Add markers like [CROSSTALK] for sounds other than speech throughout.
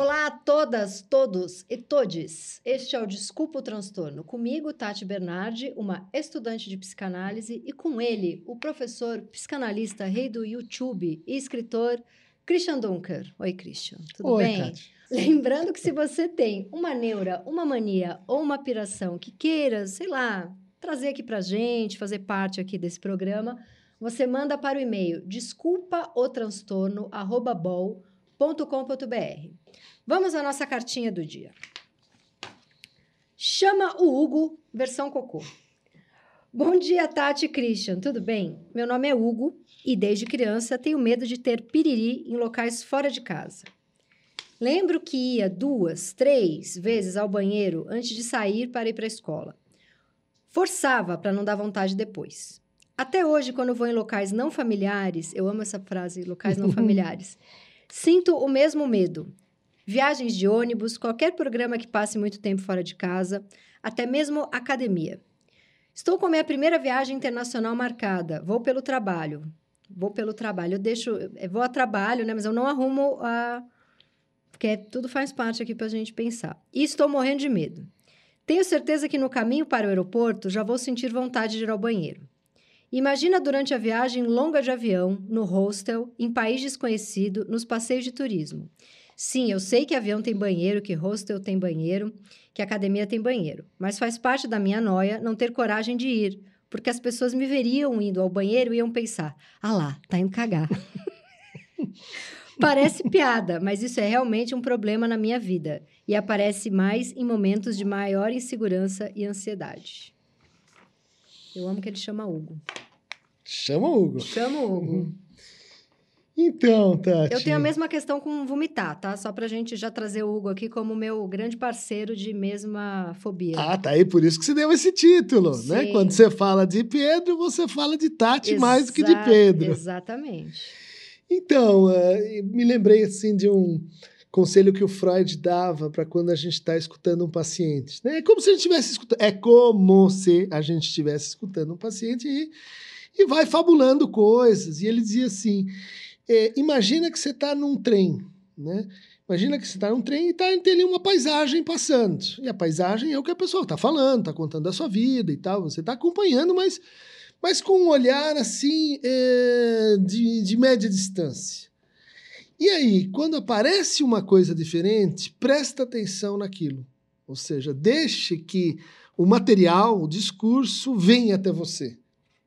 Olá a todas, todos e todes. Este é o Desculpa o Transtorno. Comigo, Tati Bernardi, uma estudante de psicanálise, e com ele, o professor psicanalista, rei do YouTube e escritor Christian Dunker. Oi, Christian. Tudo Oi, bem? Tati. Lembrando que se você tem uma neura, uma mania ou uma piração que queira, sei lá, trazer aqui pra gente, fazer parte aqui desse programa, você manda para o e-mail desculpaotranstorno@bol.com.br. Vamos à nossa cartinha do dia. Chama o Hugo, versão cocô. Bom dia, Tati e Christian, tudo bem? Meu nome é Hugo e desde criança tenho medo de ter piriri em locais fora de casa. Lembro que ia duas, três vezes ao banheiro antes de sair para ir para a escola. Forçava para não dar vontade depois. Até hoje, quando vou em locais não familiares, eu amo essa frase, locais não [LAUGHS] familiares, sinto o mesmo medo. Viagens de ônibus, qualquer programa que passe muito tempo fora de casa, até mesmo academia. Estou com minha primeira viagem internacional marcada. Vou pelo trabalho. Vou pelo trabalho. Eu deixo, eu vou a trabalho, né? Mas eu não arrumo a. Porque é, tudo faz parte aqui para a gente pensar. E estou morrendo de medo. Tenho certeza que no caminho para o aeroporto já vou sentir vontade de ir ao banheiro. Imagina durante a viagem longa de avião, no hostel, em país desconhecido, nos passeios de turismo. Sim, eu sei que avião tem banheiro, que hostel tem banheiro, que academia tem banheiro, mas faz parte da minha noia não ter coragem de ir, porque as pessoas me veriam indo ao banheiro e iam pensar: ah lá, tá indo cagar. [LAUGHS] Parece piada, mas isso é realmente um problema na minha vida e aparece mais em momentos de maior insegurança e ansiedade. Eu amo que ele chama Hugo. Chama o Hugo. Chama o Hugo. [LAUGHS] Então, Tati. Eu tenho a mesma questão com vomitar, tá? Só pra gente já trazer o Hugo aqui como meu grande parceiro de mesma fobia. Ah, tá aí, por isso que você deu esse título, né? Sim. Quando você fala de Pedro, você fala de Tati mais do que de Exa- Pedro. Exatamente. Então, eh, me lembrei assim de um conselho que o Freud dava para quando a gente está escutando um paciente. né? É como se a gente estivesse escutando, é como se a gente estivesse escutando um paciente e, e vai fabulando coisas. E ele dizia assim: eh, imagina que você está num trem, né? Imagina que você está num trem e tá, tem ali uma paisagem passando. E a paisagem é o que a pessoa está falando, está contando a sua vida e tal. Você está acompanhando, mas, mas com um olhar assim eh, de, de média distância. E aí, quando aparece uma coisa diferente, presta atenção naquilo. Ou seja, deixe que o material, o discurso, venha até você.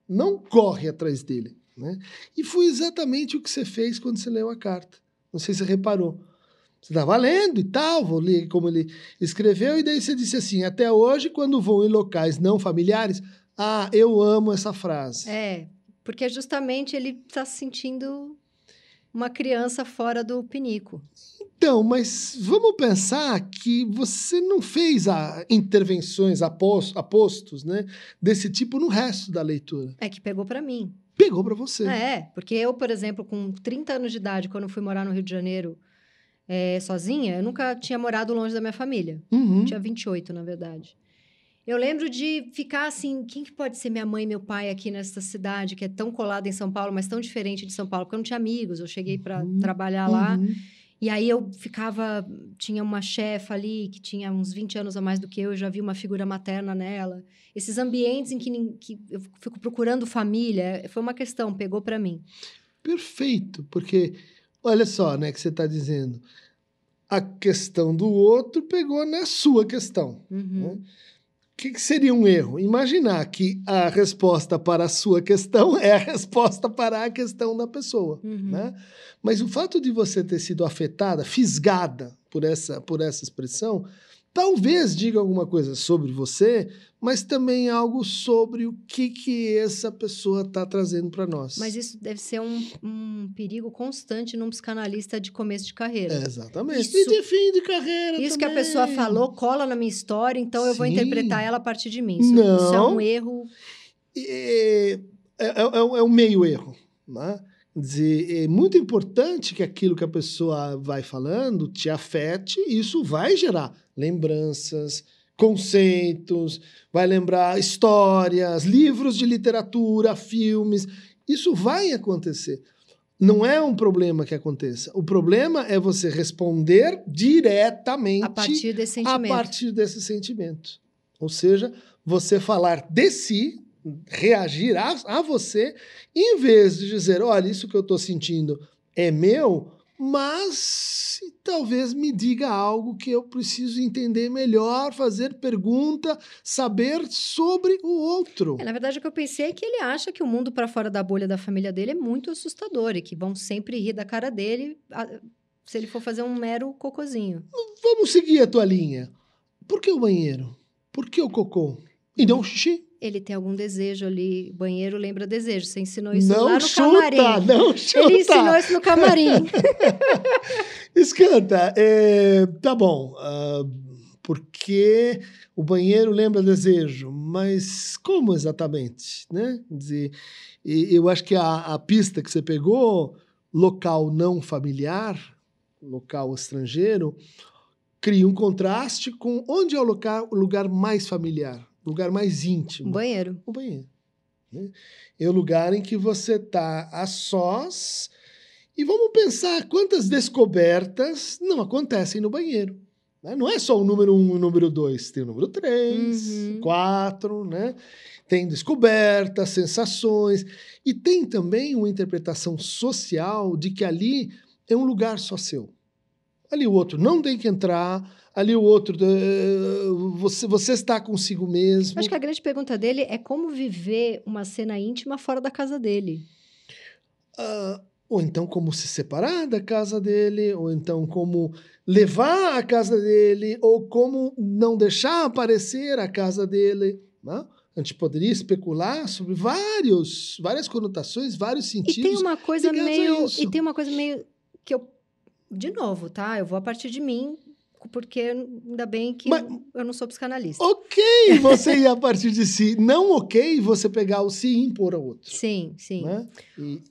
Não corre atrás dele. Né? E foi exatamente o que você fez quando você leu a carta. Não sei se você reparou. Você estava lendo e tal, vou ler como ele escreveu, e daí você disse assim: até hoje, quando vou em locais não familiares, ah, eu amo essa frase. É, porque justamente ele está se sentindo uma criança fora do pinico. Então, mas vamos pensar que você não fez a, intervenções apos- apostos né, desse tipo no resto da leitura. É que pegou para mim. Pegou para você. É, porque eu, por exemplo, com 30 anos de idade, quando fui morar no Rio de Janeiro é, sozinha, eu nunca tinha morado longe da minha família. Uhum. Tinha 28, na verdade. Eu lembro de ficar assim, quem que pode ser minha mãe e meu pai aqui nessa cidade que é tão colada em São Paulo, mas tão diferente de São Paulo? Porque eu não tinha amigos, eu cheguei para Uhum. trabalhar lá. Uhum. E aí eu ficava, tinha uma chefa ali que tinha uns 20 anos a mais do que eu, eu já vi uma figura materna nela. Esses ambientes em que, que eu fico procurando família, foi uma questão, pegou para mim. Perfeito, porque olha só, né, que você está dizendo. A questão do outro pegou na sua questão. Uhum. O que, que seria um erro? Imaginar que a resposta para a sua questão [LAUGHS] é a resposta para a questão da pessoa. Uhum. Né? Mas o fato de você ter sido afetada, fisgada por essa, por essa expressão, talvez diga alguma coisa sobre você, mas também algo sobre o que, que essa pessoa está trazendo para nós. Mas isso deve ser um, um, perigo constante num psicanalista de começo de carreira. É, exatamente. Isso, e de fim de carreira Isso também. que a pessoa falou cola na minha história, então eu vou Sim. interpretar ela a partir de mim. Isso, Não. isso é um erro. É, é, é, é um meio erro. Né? Dizer, é muito importante que aquilo que a pessoa vai falando te afete, e isso vai gerar lembranças, conceitos, vai lembrar histórias, livros de literatura, filmes. Isso vai acontecer. Não é um problema que aconteça. O problema é você responder diretamente A partir desse sentimento. partir desse sentimento. Ou seja, você falar de si, reagir a, a você, em vez de dizer, olha, isso que eu estou sentindo é meu, mas talvez me diga algo que eu preciso entender melhor, fazer pergunta, saber sobre o outro. É, na verdade, o que eu pensei é que ele acha que o mundo para fora da bolha da família dele é muito assustador e que vão sempre rir da cara dele se ele for fazer um mero cocozinho. Vamos seguir a tua linha. Por que o banheiro? Por que o cocô? E não xixi? Ele tem algum desejo ali. Banheiro lembra desejo. Você ensinou isso não lá no chuta, camarim. não chuta. Ele ensinou isso no camarim. [LAUGHS] Escuta, é, tá bom, ah, porque o banheiro lembra desejo, mas como exatamente, né? Quer dizer, eu acho que a, a pista que você pegou, local não familiar, local estrangeiro, cria um contraste com onde é o lugar, o lugar mais familiar, lugar mais íntimo Um banheiro. o banheiro. né? É o lugar em que você está a sós. E vamos pensar quantas descobertas não acontecem no banheiro. né? Não é só o número um e o número dois, tem o número três, Uhum. quatro, né? Tem descobertas, sensações. E tem também uma interpretação social de que ali é um lugar só seu. Ali o outro não tem que entrar, ali o outro. eh, você, você está consigo mesmo. Acho que a grande pergunta dele é como viver uma cena íntima fora da casa dele. Ah, ou então como se separar da casa dele, ou então como levar a casa dele, ou como não deixar aparecer a casa dele. Né? A gente poderia especular sobre vários, várias conotações, vários E tem sentidos. uma coisa meio. E tem uma coisa meio que eu. De novo, tá? Eu vou a partir de mim, porque ainda bem que Mas- eu não sou psicanalista. Ok, você ir a partir de si. Não ok você pegar o si e impor ao outro. Sim, sim. Né? E-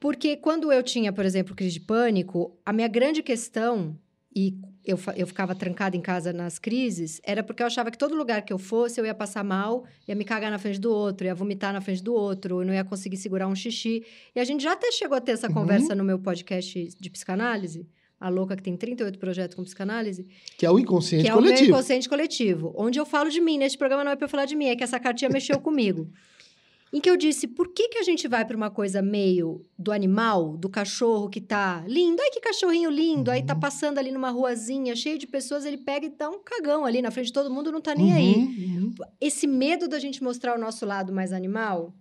Porque quando eu tinha, por exemplo, crise de pânico, a minha grande questão, e eu, eu ficava trancada em casa nas crises, era porque eu achava que todo lugar que eu fosse eu ia passar mal, ia me cagar na frente do outro, ia vomitar na frente do outro, eu não ia conseguir segurar um xixi. E a gente já até chegou a ter essa Uhum. conversa no meu podcast de psicanálise, a louca que tem 38 projetos com psicanálise, que é o inconsciente que é o meu coletivo. inconsciente coletivo, onde eu falo de mim. Neste programa não é para eu falar de mim, é que essa cartinha mexeu comigo. [LAUGHS] Em que eu disse, por que, que a gente vai para uma coisa meio do animal, do cachorro que tá lindo, ai que cachorrinho lindo, aí tá Uhum. passando ali numa ruazinha cheio de pessoas, ele pega e dá um cagão ali na frente de todo mundo, não tá nem aí. Uhum, uhum. Esse medo da gente mostrar o nosso lado mais animal,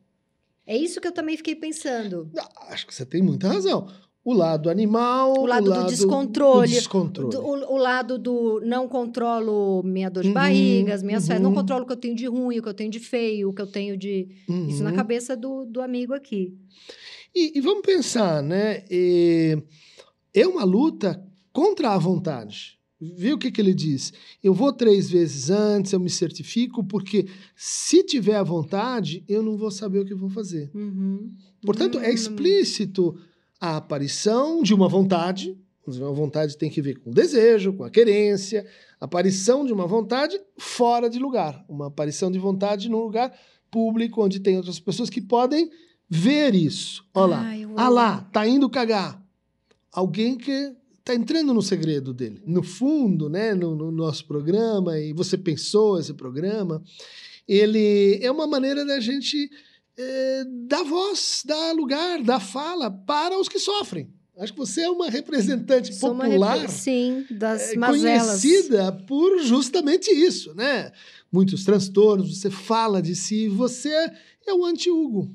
é isso que eu também fiquei pensando. Ah, Acho que você tem muita razão. O lado animal, O lado do descontrole, do descontrole. Do- o, o lado do não controlo minha dor de Uhum, barriga, as minhas férias, não uhum. controlo o que eu tenho de ruim, o que eu tenho de feio, o que eu tenho de. Isso na Uhum. cabeça do, do amigo aqui. E, e vamos pensar, né? É, é uma luta contra a vontade. Viu o que, que ele diz? Eu vou três vezes antes, eu me certifico, porque se tiver a vontade, eu não vou saber o que vou fazer. Uhum. Portanto, é Hum. explícito a aparição de uma vontade. Uma vontade tem que ver com o desejo, com a querência. Aparição de uma vontade fora de lugar. Uma aparição de vontade num lugar público, onde tem outras pessoas que podem ver isso. Olha lá. Ai, Ah lá, tá indo cagar. Alguém que tá entrando no segredo dele. No fundo, né, no, no nosso programa, e você pensou esse programa, ele é uma maneira da gente eh, dar voz, dar lugar, dar fala para os que sofrem. Acho que você é uma representante Sou uma popular repre- Sim, das é, mazelas. conhecida por justamente isso, né? Muitos transtornos, você fala de si, você é o anti-Hugo,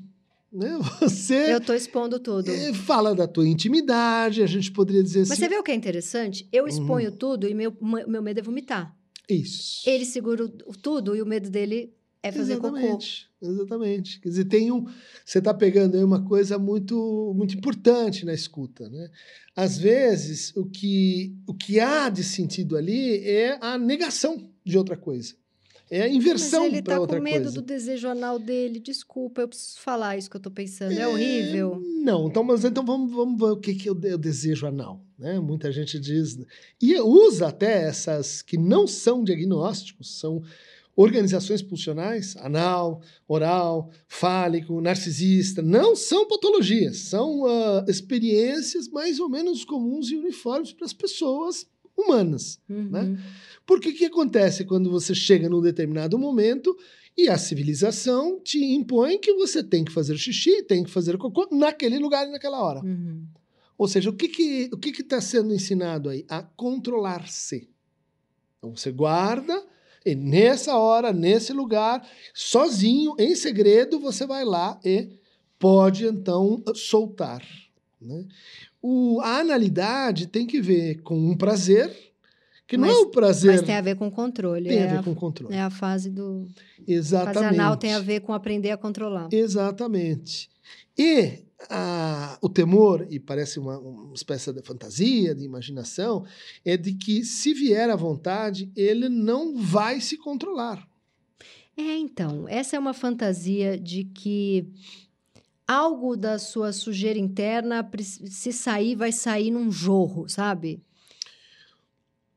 né? [LAUGHS] Você Eu tô expondo tudo. é, fala da tua intimidade, a gente poderia dizer Mas assim. você vê o que é interessante? Eu Uhum. exponho tudo e meu, meu medo é vomitar. Isso. Ele segura tudo e o medo dele é fazer cocô. exatamente, Exatamente. Quer dizer, tem um. Você está pegando aí uma coisa muito, muito importante na escuta. Né? Às vezes, o que, o que há de sentido ali é a negação de outra coisa. É a inversão ele para tá outra com medo coisa. do desejo anal dele. Desculpa, eu preciso falar isso que eu tô pensando. É, horrível. Não, então, mas então vamos, vamos ver o que, que é o desejo anal. Né? Muita gente diz. E usa até essas que não são diagnósticos, são organizações pulsionais, anal, oral, fálico, narcisista, não são patologias, são ah, experiências mais ou menos comuns e uniformes para as pessoas humanas. né? Uhum. Porque o que acontece quando você chega num determinado momento e a civilização te impõe que você tem que fazer xixi, tem que fazer cocô naquele lugar e naquela hora. Uhum. Ou seja, o que que o que que está sendo ensinado aí? A controlar-se. Então você guarda e nessa hora, nesse lugar, sozinho, em segredo, você vai lá e pode então soltar. né? O, a analidade tem que ver com um prazer, que não Mas- é o prazer, Mas tem a ver com controle. tem é, a ver a, com controle. é a fase do. Fase Exatamente. anal tem a ver com aprender a controlar. Exatamente. E a- o temor, e parece uma, uma espécie de fantasia, de imaginação, é de que se vier à vontade, ele não vai se controlar. É, então, essa é uma fantasia de que algo da sua sujeira interna, se sair, vai sair num jorro, sabe?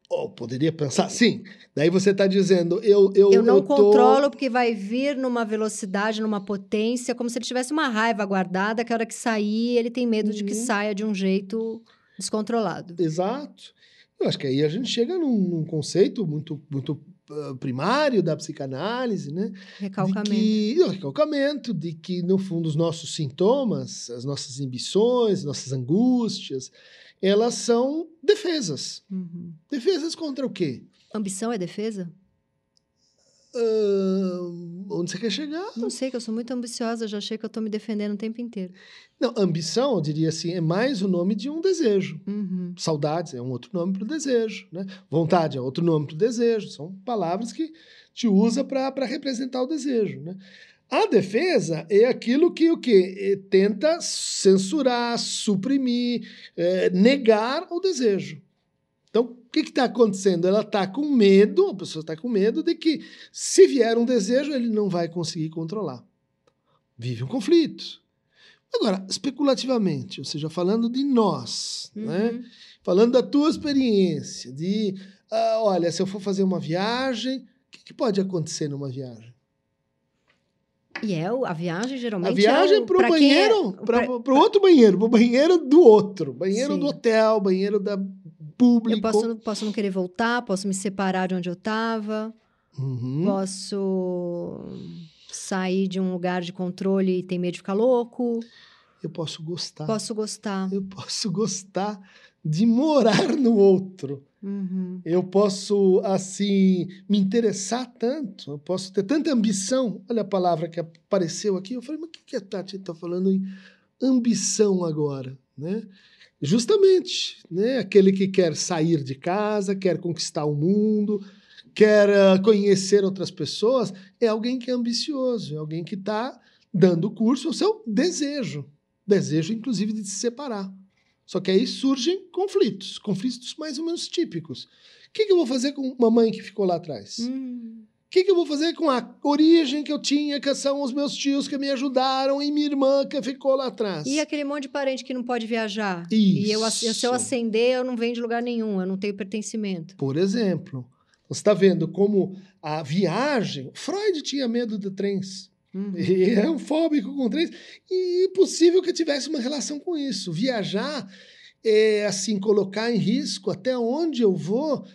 Ou poderia pensar, sim. Daí você está dizendo, eu eu, Eu não eu tô- controlo porque vai vir numa velocidade, numa potência, como se ele tivesse uma raiva guardada, que a hora que sair, ele tem medo de que Uhum. saia de um jeito descontrolado. Exato. Eu acho que aí a gente chega num, num conceito muito, muito ah, primário da psicanálise, né? Recalcamento. De que, recalcamento, de que, no fundo, os nossos sintomas, as nossas ambições, nossas angústias, elas são defesas. Uhum. Defesas contra o quê? Ambição é defesa? Ah, onde você quer chegar? Não sei, que eu sou muito ambiciosa, já achei que eu tô me defendendo o tempo inteiro. Não, ambição, eu diria assim, é mais o nome de um desejo. Uhum. Saudades é um outro nome para o desejo. Né? Vontade é outro nome para o desejo. São palavras que te usa para representar o desejo. Né? A defesa é aquilo que o quê? É, tenta censurar, suprimir, é, negar o desejo. Então, o que está acontecendo? Ela está com medo, a pessoa está com medo de que, se vier um desejo, ele não vai conseguir controlar. Vive um conflito. Agora, especulativamente, ou seja, falando de nós, né? Uhum. falando da tua experiência, de, ah, olha, se eu for fazer uma viagem, o que, que pode acontecer numa viagem? E é a viagem geralmente. A viagem é para o pra é- banheiro, pra- para o outro banheiro, para o banheiro do outro, banheiro Sim. do hotel, banheiro da público. Eu posso, posso não querer voltar, posso me separar de onde eu estava, Uhum. posso sair de um lugar de controle e ter medo de ficar louco, Eu posso gostar. posso gostar. Eu posso gostar de morar no outro. Uhum. Eu posso, assim, me interessar tanto. Eu posso ter tanta ambição. Olha a palavra que apareceu aqui. Eu falei, mas o que, que a Tati está falando em ambição agora? Né? Justamente, né? aquele que quer sair de casa, quer conquistar o mundo, quer ah, conhecer outras pessoas, é alguém que é ambicioso, é alguém que está dando curso ao seu desejo. Desejo, inclusive, de se separar. Só que aí surgem conflitos, conflitos mais ou menos típicos. O que, que eu vou fazer com uma mãe que ficou lá atrás? Hum. O que, que eu vou fazer com a origem que eu tinha, que são os meus tios que me ajudaram e minha irmã que ficou lá atrás? E aquele monte de parente que não pode viajar. E eu, se eu Isso. acender, eu não venho de lugar nenhum, eu não tenho pertencimento. Por exemplo, você está vendo como a viagem. Freud tinha medo de trens. Uhum. Ele é um fóbico com trens. E é possível que tivesse uma relação com isso. Viajar é, assim, colocar em risco até onde eu vou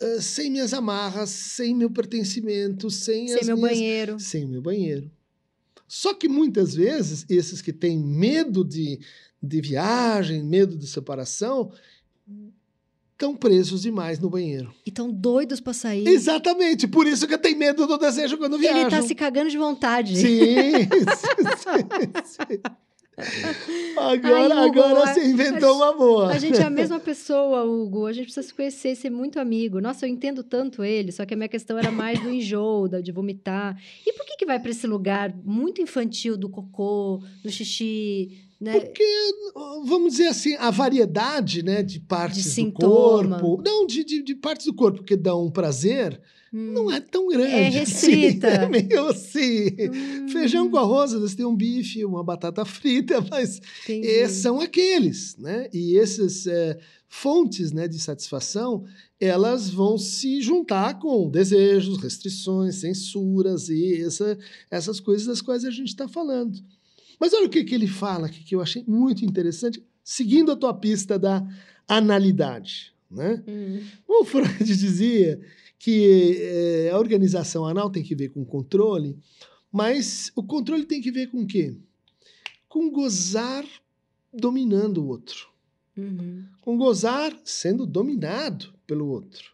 eh, sem minhas amarras, sem meu pertencimento, sem, Sem meu minhas banheiro. sem meu banheiro. Só que muitas vezes, esses que têm medo de, de viagem, medo de separação, estão presos demais no banheiro. E tão doidos pra sair. Exatamente, por isso que tem medo do desejo quando viajam. Ele tá se cagando de vontade. Sim, [LAUGHS] sim, sim. Agora, Ai, Hugo, agora a- você inventou uma boa. A gente é a mesma pessoa, Hugo. A gente precisa se conhecer e ser muito amigo. Nossa, eu entendo tanto ele, só que a minha questão era mais do enjoo, de vomitar. E por que, que vai para esse lugar muito infantil do cocô, do xixi, né? Porque, vamos dizer assim, a variedade né, de partes De do corpo. Não, de, de, de partes do corpo que dão prazer, Hum, não é tão grande. É restrita. Assim, [LAUGHS] é meio assim. hum, Feijão com arroz, vezes tem um bife, uma batata frita, [LAUGHS] mas são aqueles, né? E essas eh, fontes né, de satisfação, elas vão se juntar com desejos, restrições, censuras e essa, essas coisas das quais a gente está falando. Mas olha o que, que ele fala aqui, que eu achei muito interessante, seguindo a tua pista da analidade, né? Hum, O Freud [LAUGHS] dizia que eh, a organização anal tem que ver com controle, mas o controle tem que ver com o quê? Com gozar dominando o outro. uhum. Com gozar sendo dominado pelo outro.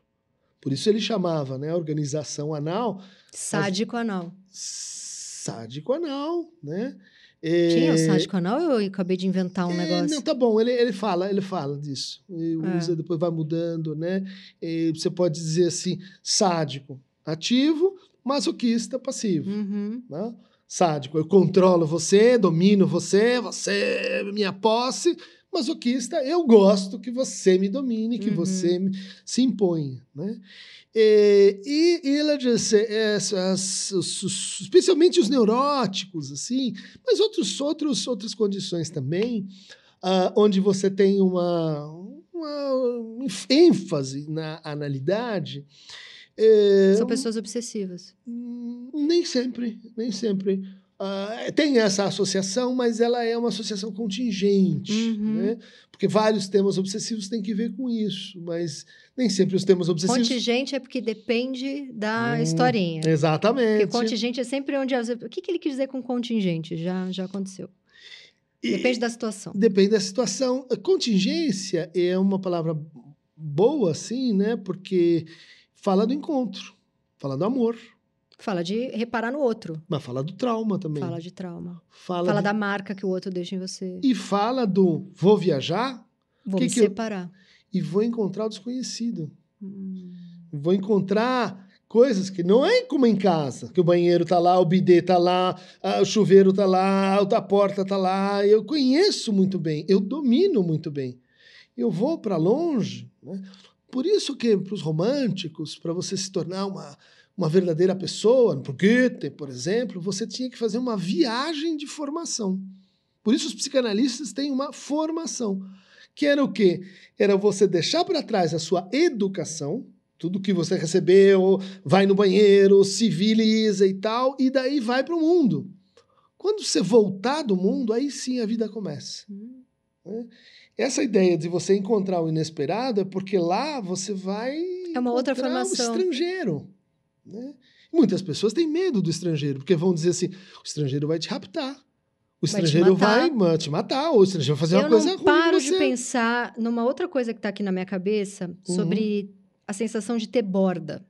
Por isso ele chamava né, a organização anal Sádico anal. sádico anal, né? Quem é o Eh, sádico anal? Eu acabei de inventar um É, negócio. não, tá bom, ele, ele fala, ele fala disso. Ele É. usa, depois vai mudando, né? E você pode dizer assim, sádico, ativo, masoquista, passivo. Uhum. Né? Sádico, eu controlo você, domino você, você é minha posse. Masoquista, eu gosto que você me domine, que Uhum. você me- se imponha, né? E, e ele disse, os- os- especialmente os neuróticos, assim, mas outros, outros, outras condições também, ah, onde você tem uma, uma ênfase na analidade. eh, São pessoas obsessivas. Hum, Nem sempre, nem sempre. Ah, tem essa associação, mas ela é uma associação contingente, Uhum. né? Porque vários temas obsessivos têm que ver com isso, mas nem sempre os temas obsessivos... Contingente é porque depende da Hum, historinha. Porque Exatamente. contingente é sempre onde... O que, que ele quis dizer com contingente? Já, já aconteceu. E- Depende da situação. Depende da situação. A Contingência é uma palavra boa, assim, né? Porque fala do encontro, fala do amor, Fala de reparar no outro. mas fala do trauma também. Fala de trauma. Fala Fala de- da marca que o outro deixa em você. E fala do vou viajar Vou que me que eu- separar. e vou encontrar o desconhecido. Hum. Vou encontrar coisas que não é como em casa, que o banheiro tá lá, o bidê tá lá, o chuveiro tá lá, a porta tá lá. Eu conheço muito bem, eu domino muito bem. Eu vou para longe. Né? Por isso que para os românticos, para você se tornar uma, uma verdadeira pessoa, no Goethe, por exemplo, você tinha que fazer uma viagem de formação. Por isso os psicanalistas têm uma formação, que era o quê? Era você deixar para trás a sua educação, tudo que você recebeu, vai no banheiro, civiliza e tal, e daí vai para o mundo. Quando você voltar do mundo, aí sim a vida começa. Hum. Essa ideia de você encontrar o inesperado é porque lá você vai É uma outra formação. o estrangeiro. Né? Muitas pessoas têm medo do estrangeiro, porque vão dizer assim: o estrangeiro vai te raptar. O Vai te estrangeiro matar. vai te matar, ou o estrangeiro vai fazer Eu uma coisa ruim. paro com de pensar numa outra coisa que está aqui na minha cabeça Uhum. sobre a sensação de ter borda.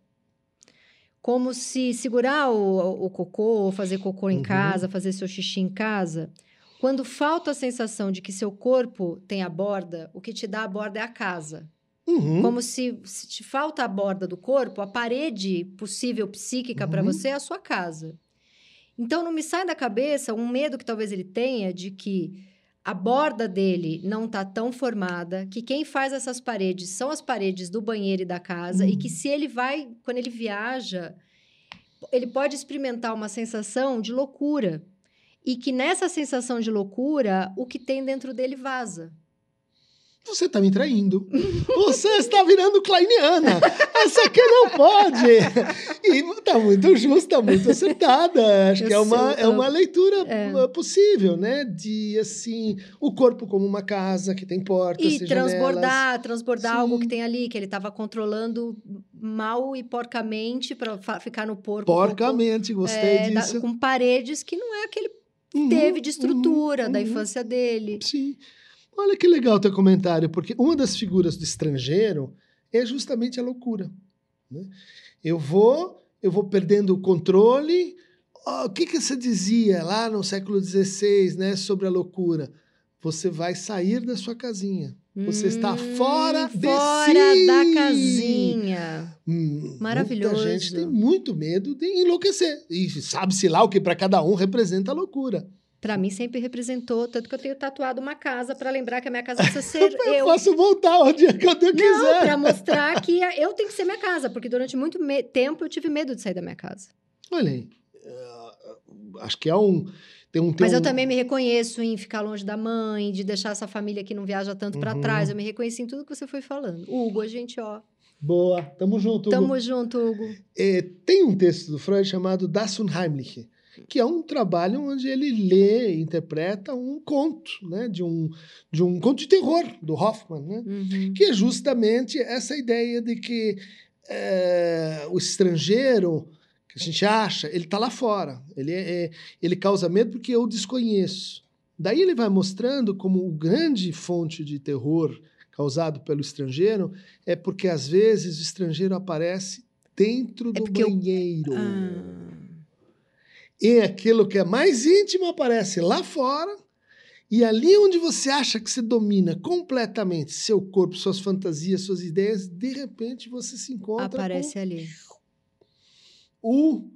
Como se segurar o, o cocô, ou fazer cocô em Uhum. casa, fazer seu xixi em casa. Quando falta a sensação de que seu corpo tem a borda, o que te dá a borda é a casa. Uhum. Como se, se te falta a borda do corpo, a parede possível psíquica para Uhum. você é a sua casa. Então não me sai da cabeça um medo que talvez ele tenha de que a borda dele não tá tão formada, que quem faz essas paredes são as paredes do banheiro e da casa, e que Uhum. se ele vai, quando ele viaja, ele pode experimentar uma sensação de loucura. E que nessa sensação de loucura, o que tem dentro dele vaza. Você está me traindo. Você está virando kleiniana. Essa aqui não pode. E está muito justa, muito acertada. Acho Eu que é uma, é uma leitura É. uh, possível, né? De, assim, o corpo como uma casa que tem portas E e janelas. transbordar, transbordar Sim. algo que tem ali, que ele estava controlando mal e porcamente para ficar no porco. Porcamente, gostei é, da- disso. com paredes que não é aquele Uhum, teve de estrutura uhum, da uhum. infância dele. Sim. Olha que legal o teu comentário, porque uma das figuras do estrangeiro é justamente a loucura. né? Eu vou, eu vou perdendo o controle. o que, que você dizia lá no século XVI, né, sobre a loucura? Você vai sair da sua casinha. Você está Hum, fora de fora si. da casinha. Hum, Maravilhoso. Muita gente tem muito medo de enlouquecer. E sabe-se lá o que para cada um representa a loucura. Pra mim sempre representou, tanto que eu tenho tatuado uma casa pra lembrar que a minha casa precisa [LAUGHS] ser Eu eu. posso voltar onde eu Não, quiser. pra mostrar que eu tenho que ser minha casa, porque durante muito tempo eu tive medo de sair da minha casa. Olha aí. ah, acho que é um. Tem um, tem Mas eu um- também me reconheço em ficar longe da mãe, de deixar essa família que não viaja tanto Uhum. trás. Eu me reconheci em tudo que você foi falando. Hugo, a gente, ó. Boa, tamo junto. Hugo. Tamo junto, Hugo. É, tem um texto do Freud chamado Das Unheimliche, que é um trabalho onde ele lê e interpreta um conto, né, de um, de um conto de terror do Hoffman, né, Uhum. que é justamente essa ideia de que é, o estrangeiro que a gente acha, ele está lá fora, ele, é, é- ele causa medo porque eu desconheço. Daí ele vai mostrando como o grande fonte de terror causado pelo estrangeiro é porque às vezes o estrangeiro aparece dentro do porque eu- banheiro. Ah, E aquilo que é mais íntimo aparece lá fora. E ali onde você acha que você domina completamente seu corpo, suas fantasias, suas ideias, de repente você se encontra aparece ali. o.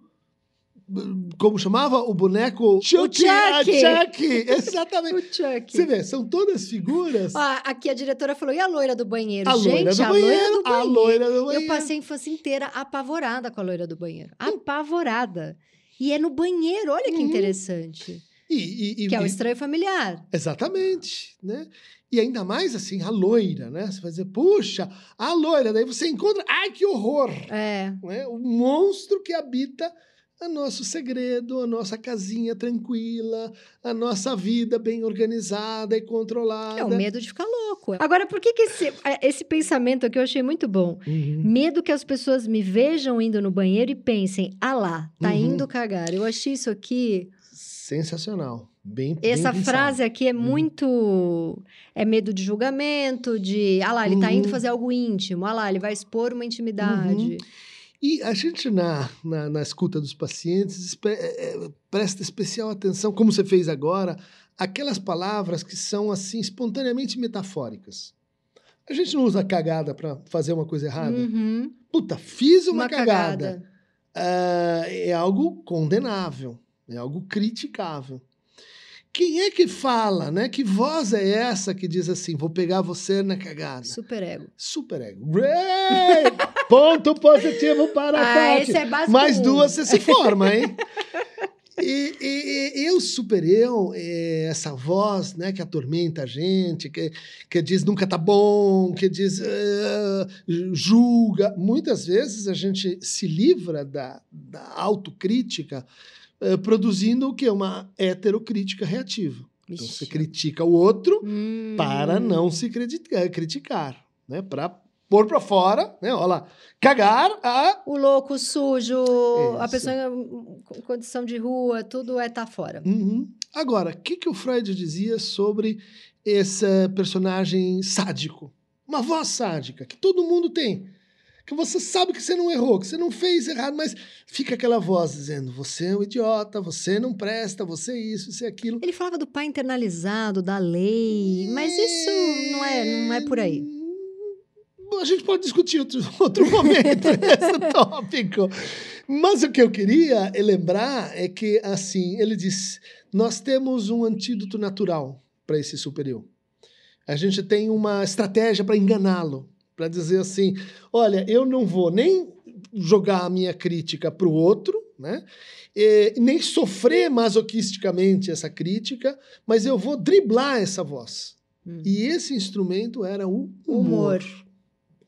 Como chamava? O boneco. Chucky! A Chucky! [LAUGHS] Exatamente. O Chuck. Você vê, são todas figuras. Ó, aqui a diretora falou, e a loira do banheiro? a gente, loira do a banheiro. loira do A banheiro. loira do banheiro. Eu passei a infância inteira apavorada com a loira do banheiro. Apavorada. E é no banheiro, olha que Uhum. interessante. E, e- e- Que é o estranho familiar. Exatamente, né? E ainda mais assim, a loira, né? Você vai dizer, puxa, a loira. Daí você encontra, ai, que horror! É. né? O monstro que habita o nosso segredo, a nossa casinha tranquila, a nossa vida bem organizada e controlada. É o medo de ficar louco. Agora, por que, que esse, esse pensamento aqui eu achei muito bom? Uhum. Medo que as pessoas me vejam indo no banheiro e pensem, ah lá, tá Uhum. indo cagar. Eu achei isso aqui. Sensacional. Bem, Essa bem frase aqui é Uhum. muito. É medo de julgamento, de. Ah lá, ele tá indo Uhum. fazer algo íntimo. Ah lá, ele vai expor uma intimidade. E a gente, na, na, na escuta dos pacientes, é, é, presta especial atenção, como você fez agora, aquelas palavras que são, assim, espontaneamente metafóricas. A gente não usa cagada para fazer uma coisa errada. Uhum. Puta, fiz uma, Uma cagada. cagada. Ah, é algo condenável, é algo criticável. Quem é que fala, né? Que voz é essa que diz assim, vou pegar você na cagada? Super ego. Super ego. Ponto positivo para a Ah, Tati. esse é básico. Mais duas você se forma, hein? E, e- e eu, super eu, é, essa voz né, que atormenta a gente, que, que diz nunca tá bom, que diz ah, julga. Muitas vezes a gente se livra da, da autocrítica eh, produzindo o que? Uma heterocrítica reativa. Então você critica o outro Hum. para não se criticar, criticar né? Para pôr para fora, né? Olha lá, cagar a O louco, o sujo, a Isso. pessoa em com condição de rua, tudo é tá fora. Uhum. Agora, o que, que o Freud dizia sobre esse personagem sádico? Uma voz sádica, que todo mundo tem. Que você sabe que você não errou, que você não fez errado, mas fica aquela voz dizendo: você é um idiota, você não presta, você é isso, você é aquilo. Ele falava do pai internalizado, da lei, mas isso não é, não é por aí. A gente pode discutir outro, [LAUGHS] outro momento esse [LAUGHS] tópico. Mas o que eu queria lembrar é que, assim, ele diz: nós temos um antídoto natural para esse superior. A gente tem uma estratégia para enganá-lo, para dizer assim: olha, eu não vou nem jogar a minha crítica para o outro, né? E nem sofrer masoquisticamente essa crítica, mas eu vou driblar essa voz. Hum. E esse instrumento era o Humor.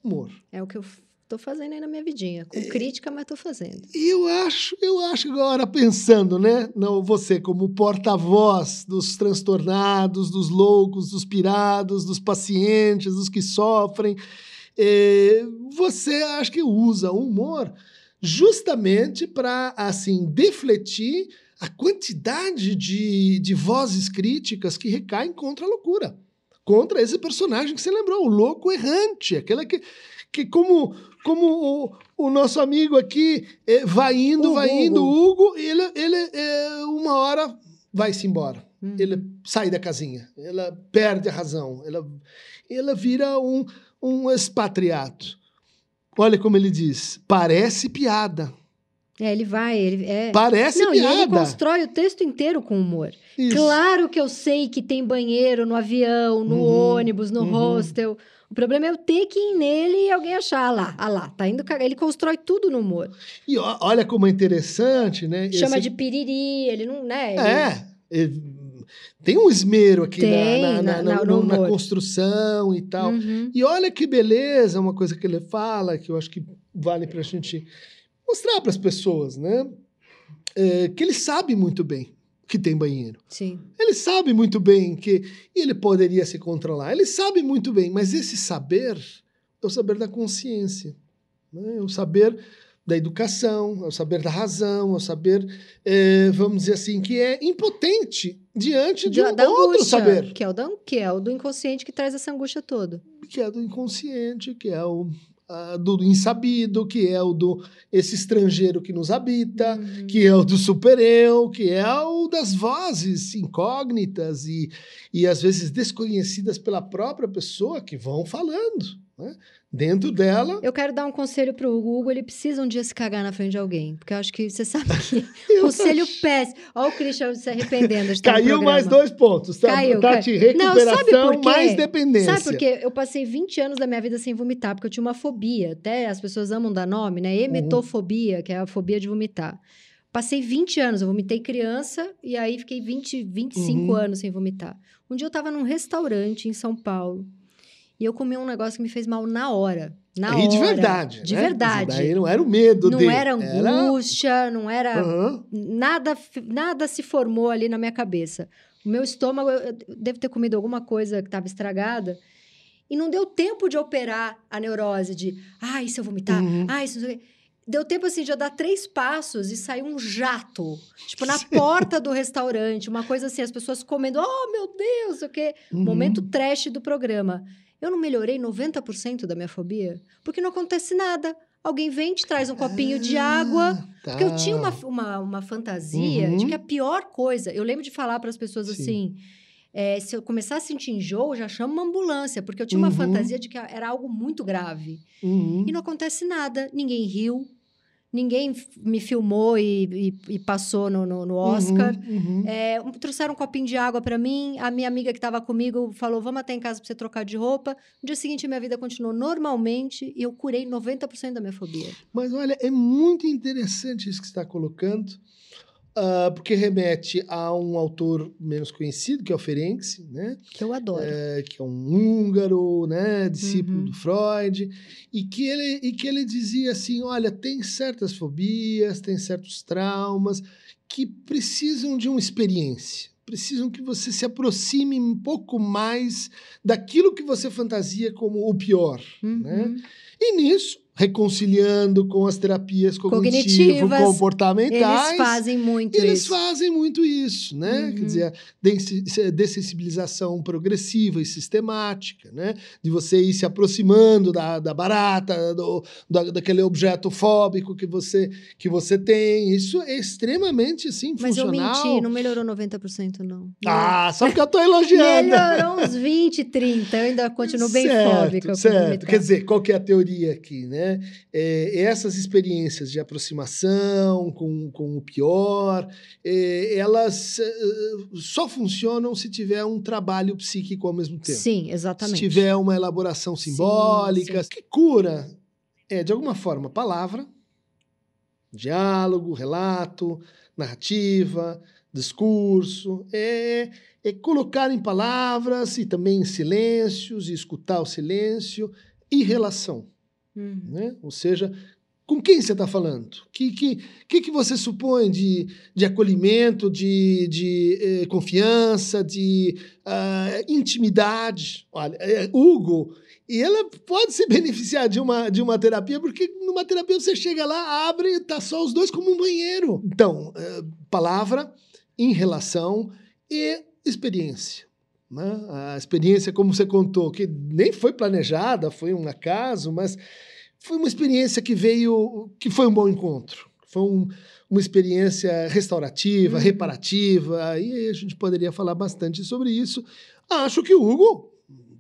humor. É o que eu tô fazendo aí na minha vidinha. Com crítica, mas tô fazendo. E eu acho, eu acho agora pensando, né? Não, você como porta-voz dos transtornados, dos loucos, dos pirados, dos pacientes, dos que sofrem, você acho que usa o humor justamente para assim defletir a quantidade de, de vozes críticas que recaem contra a loucura, contra esse personagem que você lembrou, o louco errante, aquele que que como, como o, o nosso amigo aqui eh, vai indo, Hugo, vai indo, Hugo. Hugo, ele, ele eh, uma hora vai-se embora. Uhum. Ele sai da casinha, ela perde a razão, ela, ela vira um, um expatriado. Olha como ele diz, parece piada. É, ele vai, ele é. Parece Não, e piada. ele constrói o texto inteiro com humor. Isso. Claro que eu sei que tem banheiro no avião, no Uhum, ônibus, no uhum. hostel. O problema é eu ter que ir nele e alguém achar, ah lá, ah lá, tá indo cagar. Ele constrói tudo no humor. E olha como é interessante, né? Chama Esse- de piriri, ele não, né? ele- É, ele- tem um esmero aqui na- Tem, na, na, na- no na construção e tal. Uhum. E olha que beleza, uma coisa que ele fala, que eu acho que vale para a gente mostrar para as pessoas, né? É, que ele sabe muito bem que tem banheiro. Sim. Ele sabe muito bem que ele poderia se controlar. Ele sabe muito bem, mas esse saber é o saber da consciência, né? é o saber da educação, é o saber da razão, é o saber, é, vamos dizer assim, que é impotente diante de um outro angústia, saber, Que é, o da, que é o do inconsciente que traz essa angústia toda. que é do inconsciente, que é o ah, do insabido, que é o do esse estrangeiro que nos habita, Uhum. que é o do super-eu, que é o das vozes incógnitas e, e às vezes desconhecidas pela própria pessoa que vão falando. Né? Dentro dela, Eu quero dar um conselho pro Hugo. O Hugo, ele precisa um dia se cagar na frente de alguém. Porque eu acho que você sabe [LAUGHS] que conselho péssimo. Olha o Christian se arrependendo de caiu mais dois pontos. Tá? Caiu. Não, sabe recuperação por quê? mais dependência. Sabe por quê? Eu passei 20 anos da minha vida sem vomitar, porque eu tinha uma fobia. Até as pessoas amam dar nome, né? Emetofobia, que é a fobia de vomitar. Passei 20 anos, eu vomitei criança e aí fiquei 20, 25 Uhum. anos sem vomitar. Um dia eu tava num restaurante em São Paulo e eu comi um negócio que me fez mal na hora. Na e hora. de verdade. De né? verdade. Isso daí não era o medo Não era angústia, não era Aham. nada, nada se formou ali na minha cabeça. O meu estômago, eu, devo ter comido alguma coisa que estava estragada. E não deu tempo de operar a neurose de, ai, se eu vomitar, Uhum. ai, se não sei o quê. Deu tempo, assim, de eu dar três passos e sair um jato. Tipo, na [LAUGHS] porta do restaurante. Uma coisa assim, as pessoas comendo, oh, meu Deus, o quê? Uhum. Momento trash do programa. Eu não melhorei 90% da minha fobia? Porque não acontece nada. Alguém vem, te traz um copinho de água, Ah, porque eu tinha uma, tá. uma, uma fantasia Uhum. de que a pior coisa. Eu lembro de falar para as pessoas Sim. assim: é, se eu começar a sentir enjoo, já chamo uma ambulância, porque eu tinha uma Uhum. fantasia de que era algo muito grave. Uhum. E não acontece nada, ninguém riu, ninguém me filmou e, e- e passou no, no- no Oscar. Uhum, uhum. É, trouxeram um copinho de água para mim. A minha amiga que estava comigo falou: Vamos até em casa para você trocar de roupa. No dia seguinte, minha vida continuou normalmente e eu curei 90% da minha fobia. Mas olha, é muito interessante isso que você está colocando, ah, porque remete a um autor menos conhecido, que é o Ferenczi, né? Que eu adoro. É, que é um húngaro, né? discípulo Uhum. do Freud, e que, ele, e que ele dizia assim: olha, tem certas fobias, tem certos traumas que precisam de uma experiência. Precisam que você se aproxime um pouco mais daquilo que você fantasia como o pior. né? Uhum. E nisso, reconciliando com as terapias Cognitivas, cognitivo-comportamentais. Eles fazem muito eles isso. fazem muito isso, né? Uhum. Quer dizer, a dessensibilização progressiva e sistemática, né? De você ir se aproximando da, da barata, do, da, daquele objeto fóbico que você, que você tem. Isso é extremamente, assim, Mas eu funcional. menti, não melhorou 90%, não. Ah, só porque eu tô elogiando. Melhorou uns 20, 30. Eu ainda continuo bem certo, fóbica. Certo. Quer dizer, qual que é a teoria aqui, né? É, essas experiências de aproximação com, com o pior, é, elas é, só funcionam se tiver um trabalho psíquico ao mesmo tempo. Sim, Se exatamente. tiver uma elaboração simbólica, sim. que cura é, de alguma forma, palavra, diálogo, relato, narrativa, discurso, é, é colocar em palavras e também em silêncios, e escutar o silêncio, e relação, Uhum. né? Ou seja, com quem você está falando? Que, que, que, que você supõe de, de acolhimento, de, de eh, confiança, de ah, intimidade? Olha, eh, Hugo, e ela pode se [LAUGHS] beneficiar de uma, de uma terapia, porque numa terapia você chega lá, abre e tá só os dois como um banheiro. Então, eh, palavra, em relação e experiência. Né? A experiência, como você contou, que nem foi planejada, foi um acaso, mas foi uma experiência que veio, que foi um bom encontro. Foi um, uma experiência restaurativa, uhum. reparativa, e a gente poderia falar bastante sobre isso. Acho que o Hugo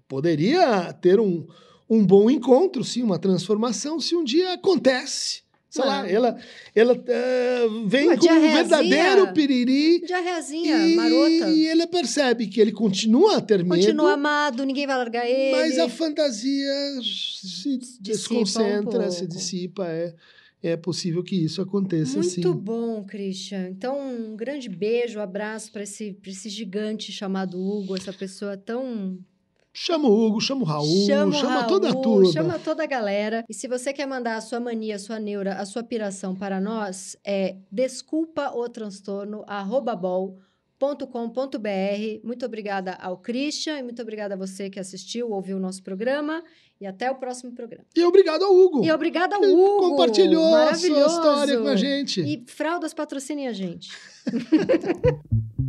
poderia ter um, um bom encontro, sim, uma transformação, se um dia acontece sei lá, ela, ela uh, vem Uma com um verdadeiro piriri. Diarreazinha, e, marota. E ele percebe que ele continua a ter medo. Continua amado, ninguém vai largar ele. Mas a fantasia se dissipa desconcentra, um se dissipa. É, é possível que isso aconteça Muito assim. Muito bom, Christian. Então, um grande beijo, um abraço para esse, esse gigante chamado Hugo, essa pessoa tão Chama o Hugo, chama o Raul, chama, chama Raul, toda a turma. Chama toda a galera. E se você quer mandar a sua mania, a sua neura, a sua piração para nós, é desculpa o transtorno, arroba Muito obrigada ao Christian e muito obrigada a você que assistiu, ouviu o nosso programa. E até o próximo programa. E obrigado ao Hugo. E obrigado ao Hugo. Compartilhou a sua história com a gente. E fraldas patrocinem a gente. [LAUGHS]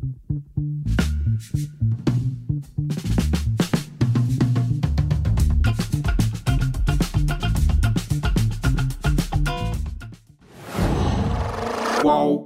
qual